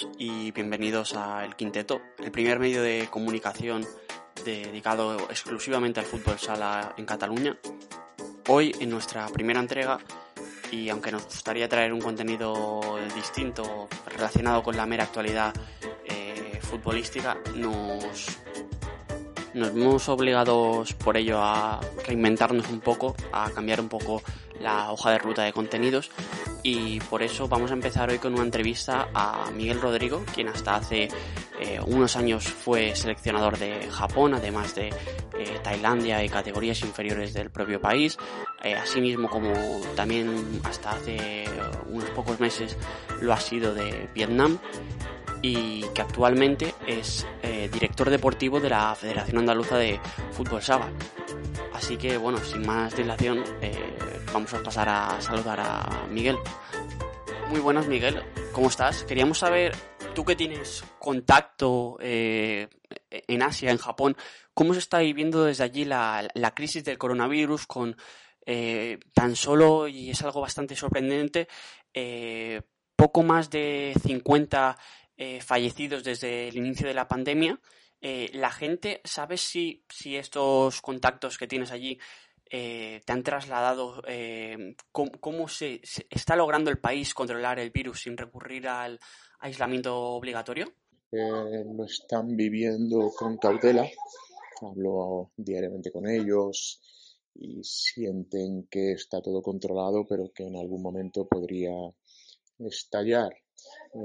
todos y bienvenidos a El Quinteto, el primer medio de comunicación dedicado exclusivamente al fútbol sala en Cataluña. Hoy, en nuestra primera entrega, y aunque nos gustaría traer un contenido distinto relacionado con la mera actualidad eh, futbolística, nos, nos vemos obligados por ello a reinventarnos un poco, a cambiar un poco la hoja de ruta de contenidos y por eso vamos a empezar hoy con una entrevista a Miguel Rodrigo, quien hasta hace eh, unos años fue seleccionador de Japón, además de eh, Tailandia y categorías inferiores del propio país, eh, asimismo como también hasta hace unos pocos meses lo ha sido de Vietnam y que actualmente es director deportivo de la Federación Andaluza de Fútbol Saba. Así que bueno, sin más dilación, vamos a pasar a saludar a Miguel. Muy buenas, Miguel. ¿Cómo estás? Queríamos saber, tú que tienes contacto eh, en Asia, en Japón, ¿cómo se está viviendo desde allí la, la crisis del coronavirus con eh, tan solo, y es algo bastante sorprendente, eh, poco más de 50 fallecidos desde el inicio de la pandemia? la gente, ¿sabes si, si estos contactos que tienes allí eh, te han trasladado eh, cómo, se, está logrando el país controlar el virus sin recurrir al aislamiento obligatorio? Eh, lo están viviendo con cautela. Hablo diariamente con ellos y sienten que está todo controlado, pero que en algún momento podría estallar.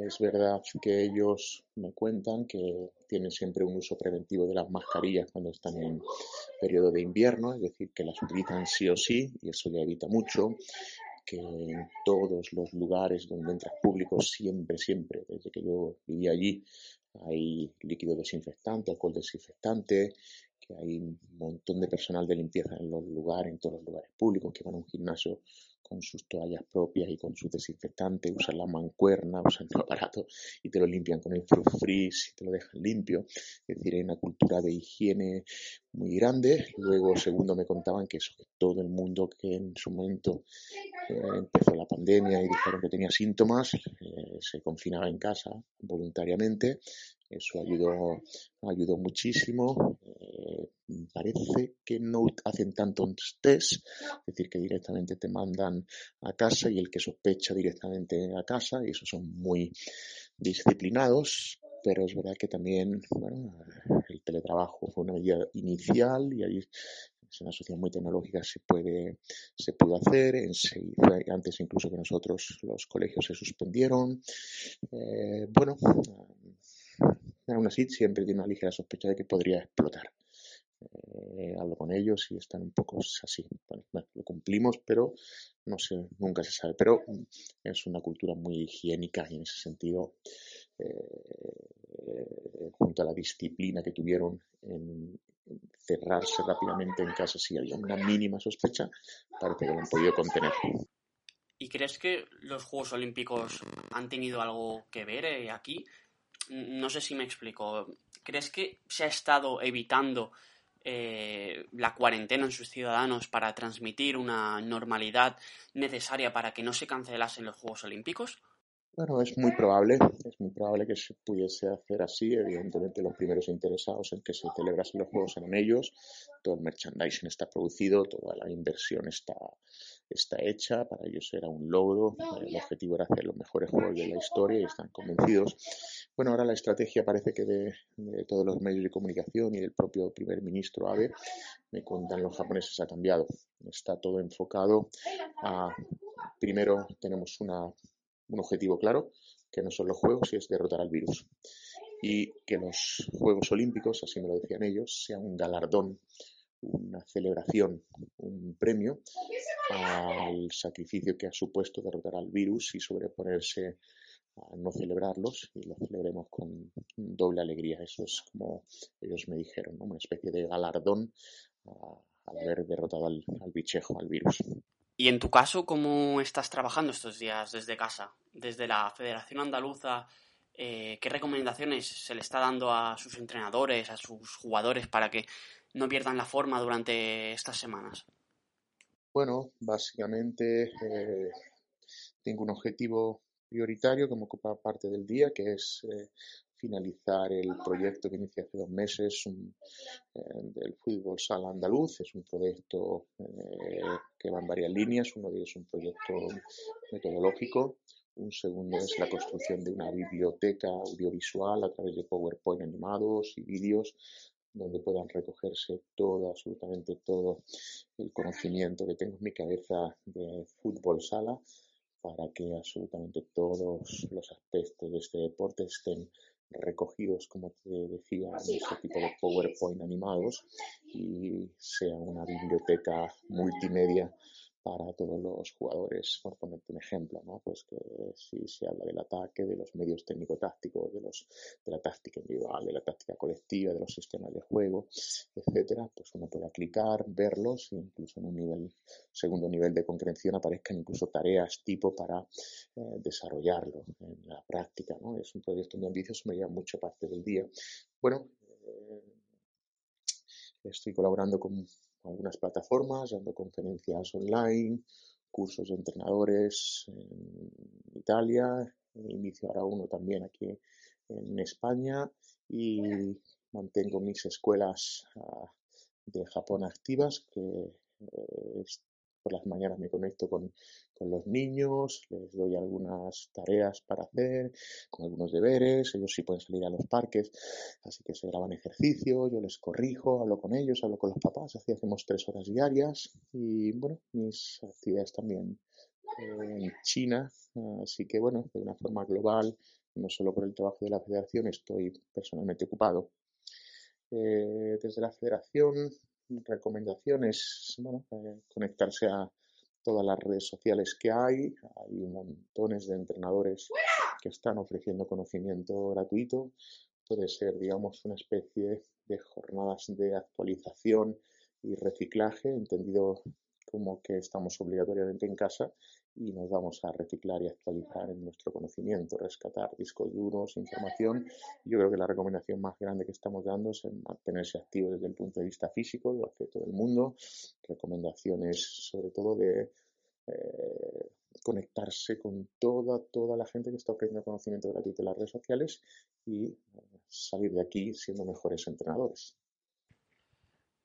Es verdad que ellos me cuentan que tienen siempre un uso preventivo de las mascarillas cuando están en periodo de invierno, es decir, que las utilizan sí o sí y eso ya evita mucho que en todos los lugares donde entras público siempre, siempre, desde que yo vivía allí, hay líquido desinfectante, alcohol desinfectante, que hay un montón de personal de limpieza en los lugares, en todos los lugares públicos, que van a un gimnasio con sus toallas propias y con sus desinfectantes, usan la mancuerna, usan el aparato y te lo limpian con el freeze y te lo dejan limpio. Es decir, hay una cultura de higiene muy grande. Luego, segundo, me contaban que todo el mundo que en su momento eh, empezó la pandemia y dijeron que tenía síntomas, eh, se confinaba en casa voluntariamente. Eso ayudó, ayudó muchísimo. Eh, parece que no hacen tantos test, es decir, que directamente te mandan a casa y el que sospecha directamente a casa, y esos son muy disciplinados, pero es verdad que también bueno, el teletrabajo fue una medida inicial y ahí es una sociedad muy tecnológica se puede se pudo hacer antes incluso que nosotros los colegios se suspendieron eh, bueno aún así siempre tiene una ligera sospecha de que podría explotar eh, hablo con ellos y están un poco así. Bueno, lo cumplimos, pero no sé, nunca se sabe. Pero es una cultura muy higiénica y en ese sentido, eh, junto a la disciplina que tuvieron en cerrarse rápidamente en casa si había una mínima sospecha, parece que lo han podido contener. ¿Y crees que los Juegos Olímpicos han tenido algo que ver eh, aquí? No sé si me explico. ¿Crees que se ha estado evitando eh, la cuarentena en sus ciudadanos para transmitir una normalidad necesaria para que no se cancelasen los Juegos Olímpicos? Bueno, es muy probable, es muy probable que se pudiese hacer así. Evidentemente, los primeros interesados en que se celebrasen los juegos eran ellos. Todo el merchandising está producido, toda la inversión está, está hecha. Para ellos era un logro. El objetivo era hacer los mejores juegos de la historia y están convencidos. Bueno, ahora la estrategia parece que de, de todos los medios de comunicación y del propio primer ministro Abe, me cuentan los japoneses, ha cambiado. Está todo enfocado a, primero tenemos una un objetivo claro, que no son los juegos, y es derrotar al virus. y que los Juegos Olímpicos, así me lo decían ellos, sean un galardón, una celebración, un premio al sacrificio que ha supuesto derrotar al virus y sobreponerse a no celebrarlos y lo celebremos con doble alegría. Eso es como ellos me dijeron, una especie de galardón al haber derrotado al, al bichejo, al virus. Y en tu caso, ¿cómo estás trabajando estos días desde casa? Desde la Federación Andaluza, eh, ¿qué recomendaciones se le está dando a sus entrenadores, a sus jugadores para que no pierdan la forma durante estas semanas? Bueno, básicamente eh, tengo un objetivo prioritario que me ocupa parte del día, que es eh, finalizar el proyecto que inicié hace dos meses eh, del fútbol sala andaluz. Es un proyecto que va en varias líneas. Uno de ellos es un proyecto metodológico. Un segundo es la construcción de una biblioteca audiovisual a través de PowerPoint animados y vídeos donde puedan recogerse todo, absolutamente todo el conocimiento que tengo en mi cabeza de fútbol sala para que absolutamente todos los aspectos de este deporte estén recogidos, como te decía, en este tipo de PowerPoint animados y sea una biblioteca multimedia para todos los jugadores, por ponerte un ejemplo, ¿no? Pues que si se habla del ataque, de los medios técnico-tácticos, de los, de la táctica individual, de la táctica colectiva, de los sistemas de juego, etcétera, pues uno puede clicar, verlos, e incluso en un nivel, segundo nivel de concreción aparezcan incluso tareas tipo para eh, desarrollarlo en la práctica, ¿no? Es un proyecto muy ambicioso, me lleva mucha parte del día. Bueno, eh, estoy colaborando con algunas plataformas, dando conferencias online, cursos de entrenadores en Italia, inicio ahora uno también aquí en España y mantengo mis escuelas ah, de Japón activas que eh, por las mañanas me conecto con, los niños, les doy algunas tareas para hacer, con algunos deberes, ellos sí pueden salir a los parques, así que se graban ejercicios, yo les corrijo, hablo con ellos, hablo con los papás, así hacemos tres horas diarias y bueno, mis actividades también en China, así que bueno, de una forma global, no solo por el trabajo de la federación, estoy personalmente ocupado. Eh, desde la federación recomendaciones, bueno, eh, conectarse a todas las redes sociales que hay. Hay montones de entrenadores que están ofreciendo conocimiento gratuito. Puede ser, digamos, una especie de jornadas de actualización y reciclaje, entendido como que estamos obligatoriamente en casa y nos vamos a reciclar y actualizar en nuestro conocimiento, rescatar discos duros, información. Yo creo que la recomendación más grande que estamos dando es mantenerse activo desde el punto de vista físico, lo hace todo el mundo. Recomendaciones sobre todo de eh, conectarse con toda, toda la gente que está ofreciendo conocimiento gratuito en las redes sociales y eh, salir de aquí siendo mejores entrenadores.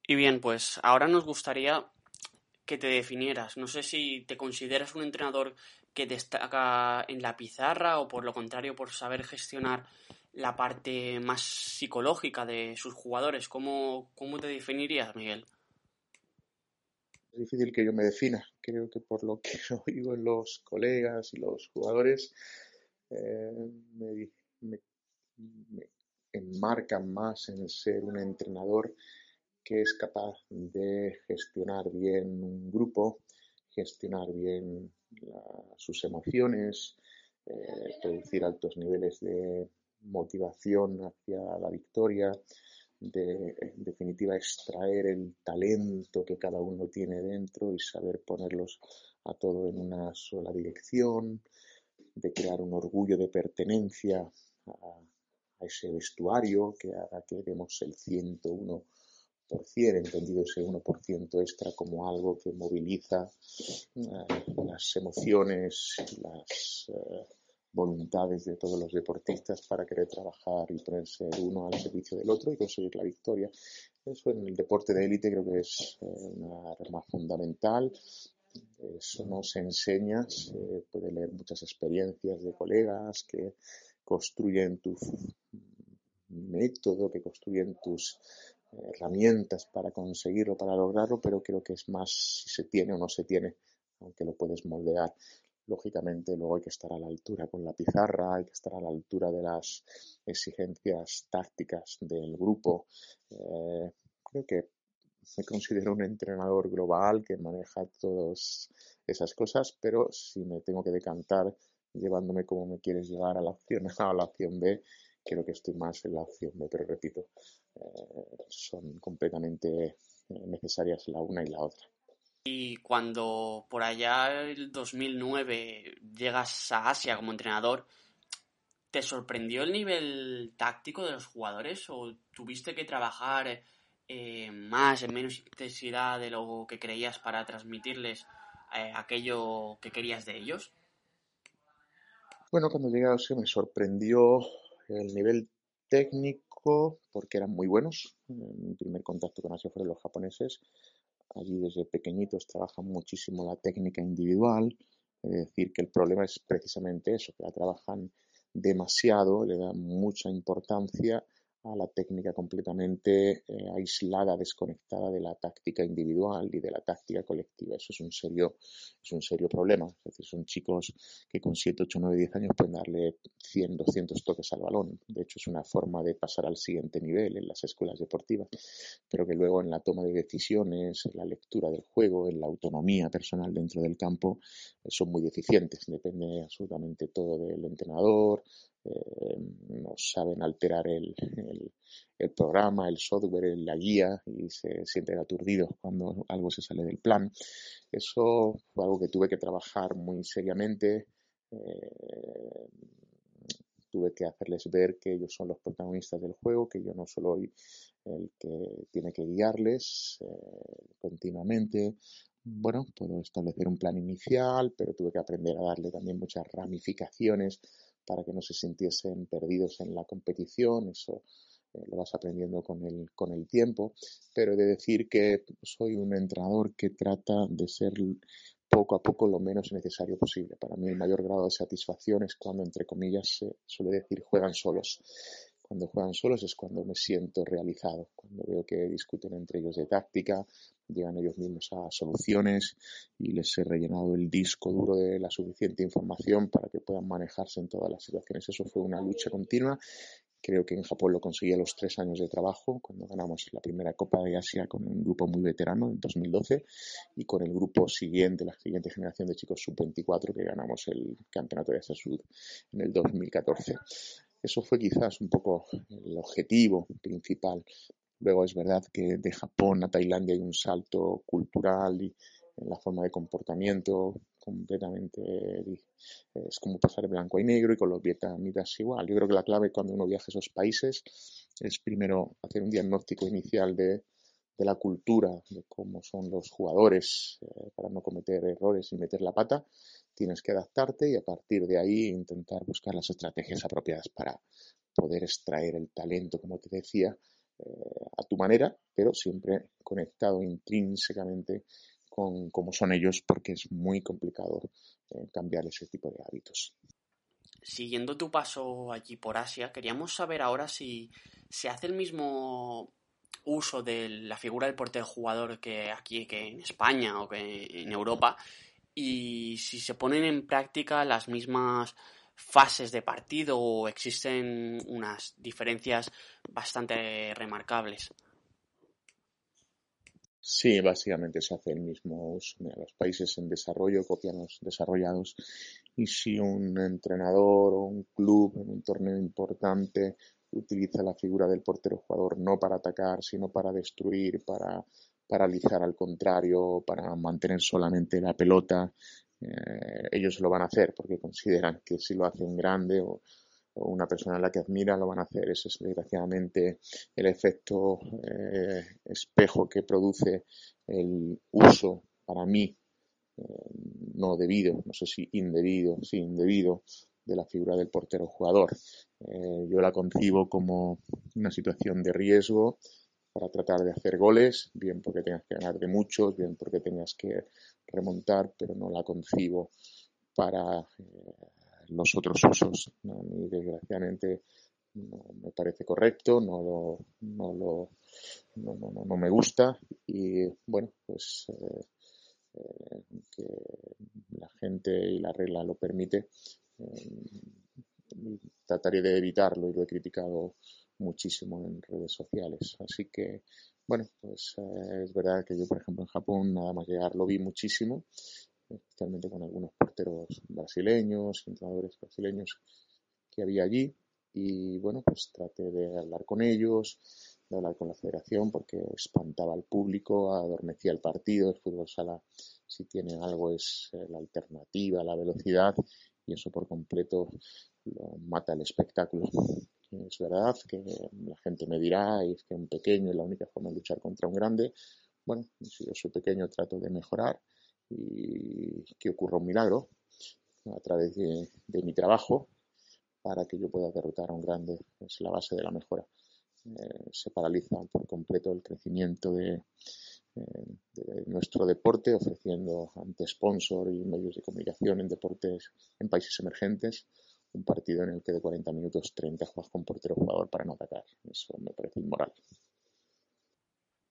Y bien, pues ahora nos gustaría que te definieras. No sé si te consideras un entrenador que destaca en la pizarra o por lo contrario por saber gestionar la parte más psicológica de sus jugadores. ¿Cómo, cómo te definirías, Miguel? Es difícil que yo me defina. Creo que por lo que oigo en los colegas y los jugadores, eh, me, me, me enmarcan más en ser un entrenador que es capaz de gestionar bien un grupo, gestionar bien sus emociones, eh, producir altos niveles de motivación hacia la victoria, de en definitiva extraer el talento que cada uno tiene dentro y saber ponerlos a todo en una sola dirección, de crear un orgullo de pertenencia a, a ese vestuario que haga que demos el 101 entendido ese 1% extra como algo que moviliza eh, las emociones, las eh, voluntades de todos los deportistas para querer trabajar y ponerse uno al servicio del otro y conseguir la victoria. Eso en el deporte de élite creo que es eh, una arma fundamental. Eso no se enseña, se puede leer muchas experiencias de colegas que construyen tu método, que construyen tus herramientas para conseguirlo, para lograrlo, pero creo que es más si se tiene o no se tiene, aunque lo puedes moldear. lógicamente luego hay que estar a la altura con la pizarra, hay que estar a la altura de las exigencias tácticas del grupo. Eh, creo que me considero un entrenador global que maneja todas esas cosas, pero si me tengo que decantar llevándome como me quieres llevar a la opción A o la opción B, creo que estoy más en la opción B, pero repito, eh, son completamente eh, necesarias la una y la otra. Y cuando por allá el 2009 llegas a Asia como entrenador, ¿te sorprendió el nivel táctico de los jugadores o tuviste que trabajar eh, más, en menos intensidad de lo que creías para transmitirles eh, aquello que querías de ellos? Bueno, cuando llegué a Asia me sorprendió el nivel técnico porque eran muy buenos. Mi primer contacto con Asia fueron los japoneses Allí desde pequeñitos trabajan muchísimo la técnica individual, es decir, que el problema es precisamente eso, que la trabajan demasiado, le dan mucha importancia a la técnica completamente eh, aislada, desconectada de la táctica individual y de la táctica colectiva. Eso es un serio, es un serio problema. Es decir, son chicos que con 7, 8, 9, 10 años pueden darle 100, 200 toques al balón. De hecho, es una forma de pasar al siguiente nivel en las escuelas deportivas, pero que luego en la toma de decisiones, en la lectura del juego, en la autonomía personal dentro del campo, eh, son muy deficientes. Depende absolutamente todo del entrenador, eh, no saben alterar el, el, programa, el software, la guía y se sienten aturdidos cuando algo se sale del plan. Eso fue algo que tuve que trabajar muy seriamente. Eh, tuve que hacerles ver que ellos son los protagonistas del juego, que yo no soy el que tiene que guiarles eh, continuamente. Bueno, puedo establecer un plan inicial, pero tuve que aprender a darle también muchas ramificaciones para que no se sintiesen perdidos en la competición, eso eh, lo vas aprendiendo con el, con el tiempo, pero he de decir que soy un entrenador que trata de ser poco a poco lo menos necesario posible. Para mí el mayor grado de satisfacción es cuando, entre comillas, se suele decir juegan solos. Cuando juegan solos es cuando me siento realizado, cuando veo que discuten entre ellos de táctica, llegan ellos mismos a soluciones y les he rellenado el disco duro de la suficiente información para que puedan manejarse en todas las situaciones. Eso fue una lucha continua. Creo que en Japón lo conseguí a los tres años de trabajo, cuando ganamos la primera Copa de Asia con un grupo muy veterano en 2012 y con el grupo siguiente, la siguiente generación de chicos sub-24 que ganamos el Campeonato de Asia Sud en el 2014. Eso fue quizás un poco el objetivo principal. Luego es verdad que de Japón a Tailandia hay un salto cultural y en la forma de comportamiento completamente es como pasar blanco y negro y con los vietnamitas igual. Yo creo que la clave cuando uno viaja a esos países es primero hacer un diagnóstico inicial de, de la cultura, de cómo son los jugadores eh, para no cometer errores y meter la pata tienes que adaptarte y a partir de ahí intentar buscar las estrategias apropiadas para poder extraer el talento, como te decía, eh, a tu manera, pero siempre conectado intrínsecamente con cómo son ellos, porque es muy complicado eh, cambiar ese tipo de hábitos. Siguiendo tu paso allí por Asia, queríamos saber ahora si se hace el mismo uso de la figura del portero jugador que aquí que en España o que en Europa y si se ponen en práctica las mismas fases de partido o existen unas diferencias bastante remarcables. Sí, básicamente se hace el mismo uso. los países en desarrollo copian los desarrollados y si un entrenador o un club en un torneo importante utiliza la figura del portero jugador no para atacar, sino para destruir, para paralizar al contrario, para mantener solamente la pelota, eh, ellos lo van a hacer porque consideran que si lo hacen grande o, una persona a la que admira lo van a hacer. Ese es desgraciadamente el efecto eh, espejo que produce el uso para mí eh, no debido, no sé si indebido, sí indebido de la figura del portero jugador. yo la concibo como una situación de riesgo para tratar de hacer goles, bien porque tengas que ganar de muchos, bien porque tengas que remontar, pero no la concibo para eh, los otros usos. Y desgraciadamente no me parece correcto, no lo, no lo no, no, no me gusta y bueno, pues eh, eh, que la gente y la regla lo permite, trataré de evitarlo y lo he criticado muchísimo en redes sociales. Así que, bueno, pues eh, es verdad que yo, por ejemplo, en Japón, nada más llegar, lo vi muchísimo, especialmente con algunos porteros brasileños, entrenadores brasileños que había allí. Y bueno, pues traté de hablar con ellos, de hablar con la federación, porque espantaba al público, adormecía el partido. El fútbol sala, si tiene algo, es eh, la alternativa, la velocidad, y eso por completo lo mata el espectáculo. Es verdad que la gente me dirá, es que un pequeño es la única forma de luchar contra un grande. Bueno, si yo soy pequeño trato de mejorar y que ocurra un milagro a través de, mi trabajo para que yo pueda derrotar a un grande. Es la base de la mejora. Eh, se paraliza por completo el crecimiento de, eh, de, nuestro deporte, ofreciendo ante sponsor y medios de comunicación en deportes en países emergentes un partido en el que de 40 minutos 30 juegas con portero jugador para no atacar. Eso me parece inmoral.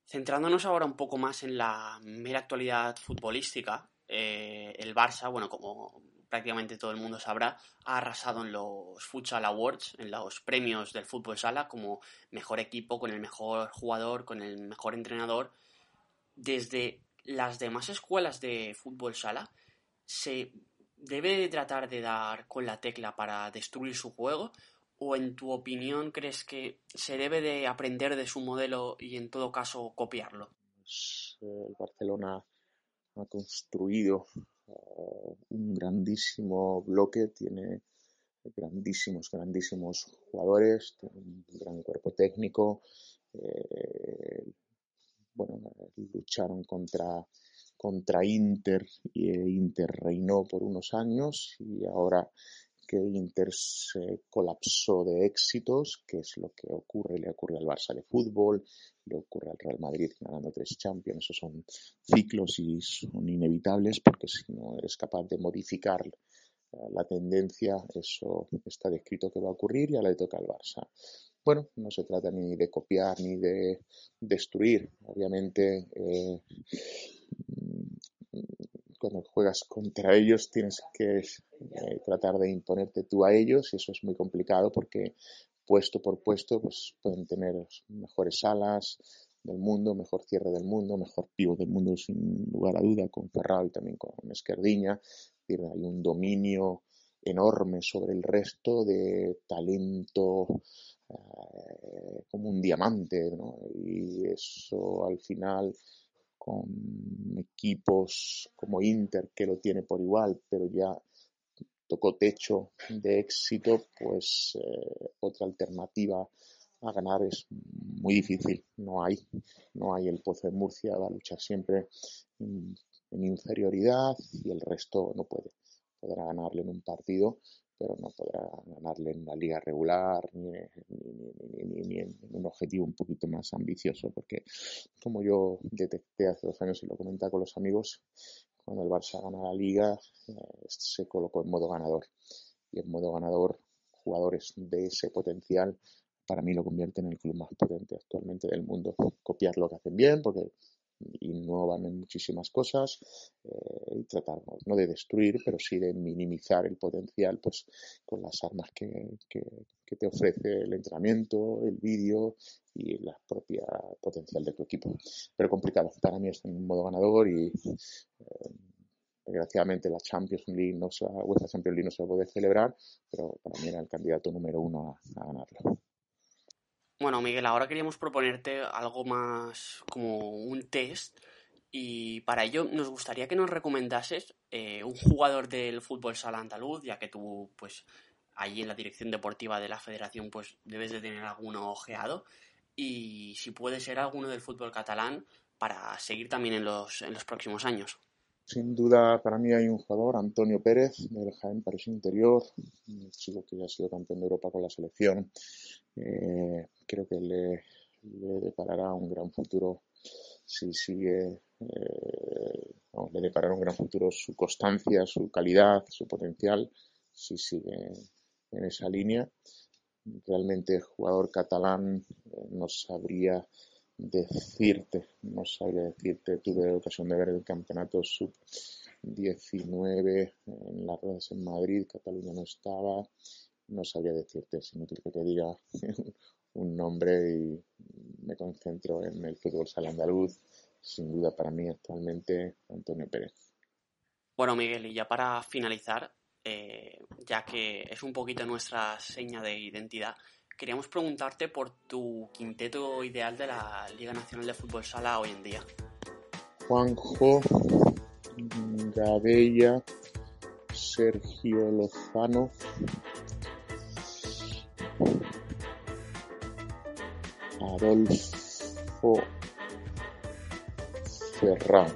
Centrándonos ahora un poco más en la mera actualidad futbolística, eh, el Barça, bueno, como prácticamente todo el mundo sabrá, ha arrasado en los Futsal Awards, en los premios del fútbol sala, como mejor equipo, con el mejor jugador, con el mejor entrenador. Desde las demás escuelas de fútbol sala se debe tratar de dar con la tecla para destruir su juego? ¿O en tu opinión crees que se debe de aprender de su modelo y en todo caso copiarlo? Pues, eh, el Barcelona ha construido eh, un grandísimo bloque, tiene grandísimos, grandísimos jugadores, tiene un gran cuerpo técnico. Eh, bueno, lucharon contra contra Inter y Inter reinó por unos años y ahora que Inter se colapsó de éxitos, que es lo que ocurre, le ocurre al Barça de fútbol, le ocurre al Real Madrid ganando tres Champions, esos son ciclos y son inevitables porque si no eres capaz de modificar eh, la tendencia, eso está descrito que va a ocurrir y ahora le toca al Barça. Bueno, no se trata ni de copiar ni de destruir. Obviamente, eh, cuando juegas contra ellos tienes que eh, tratar de imponerte tú a ellos y eso es muy complicado porque puesto por puesto pues pueden tener mejores alas del mundo, mejor cierre del mundo, mejor pivo del mundo sin lugar a duda con Ferrao y también con Esquerdiña. Hay un dominio enorme sobre el resto de talento eh, como un diamante, ¿no? Y eso al final con equipos como Inter, que lo tiene por igual, pero ya tocó techo de éxito, pues eh, otra alternativa a ganar es muy difícil. No hay, no hay el Pozo de Murcia, va a luchar siempre en inferioridad y el resto no puede. Podrá ganarle en un partido, pero no podrá ganarle en la liga regular ni, en un objetivo un poquito más ambicioso, porque como yo detecté hace dos años y lo comentaba con los amigos, cuando el Barça gana la liga eh, se colocó en modo ganador y en modo ganador jugadores de ese potencial para mí lo convierte en el club más potente actualmente del mundo. Copiar lo que hacen bien, porque innovan en muchísimas cosas eh, y tratamos no de destruir, pero sí de minimizar el potencial pues con las armas que, que, te ofrece el entrenamiento, el vídeo y la propia potencial de tu equipo. Pero complicado, para mí es un modo ganador y eh, desgraciadamente la Champions League no se, UEFA Champions League no se puede celebrar, pero para mí era el candidato número uno a, a ganarlo. Bueno, Miguel, ahora queríamos proponerte algo más como un test y para ello nos gustaría que nos recomendases eh, un jugador del fútbol sala andaluz, ya que tú, pues, allí en la dirección deportiva de la federación, pues, debes de tener alguno ojeado y si puede ser alguno del fútbol catalán para seguir también en los, en los próximos años. Sin duda, para mí hay un jugador, Antonio Pérez, del Jaén París Interior, un chico que ha sido campeón de Europa con la selección. Eh, creo que le, deparará un gran futuro si sigue, eh, le deparará un gran futuro su constancia, su calidad, su potencial, si sigue en esa línea. Realmente jugador catalán eh, no sabría decirte, no sabría decirte, tuve ocasión de ver el campeonato sub-19 en las ruedas en Madrid, Cataluña no estaba, no sabría decirte, es inútil que te diga un nombre y me concentro en el fútbol sala andaluz, sin duda para mí actualmente Antonio Pérez. Bueno, Miguel, y ya para finalizar, eh, ya que es un poquito nuestra seña de identidad, queríamos preguntarte por tu quinteto ideal de la Liga Nacional de Fútbol Sala hoy en día. Juanjo, Gabella, Sergio Lozano, Adolfo Ferran.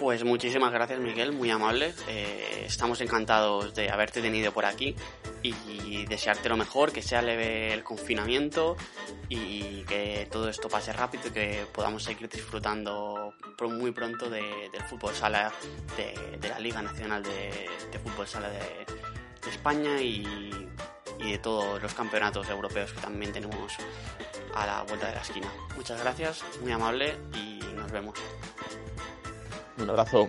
Pues muchísimas gracias Miguel, muy amable. Eh, estamos encantados de haberte tenido por aquí y desearte lo mejor, que sea leve el confinamiento y que todo esto pase rápido y que podamos seguir disfrutando muy pronto del fútbol sala de, la Liga Nacional de, Fútbol Sala de, España y, y de todos los campeonatos europeos que también tenemos a la vuelta de la esquina. Muchas gracias, muy amable y nos vemos. Un abrazo.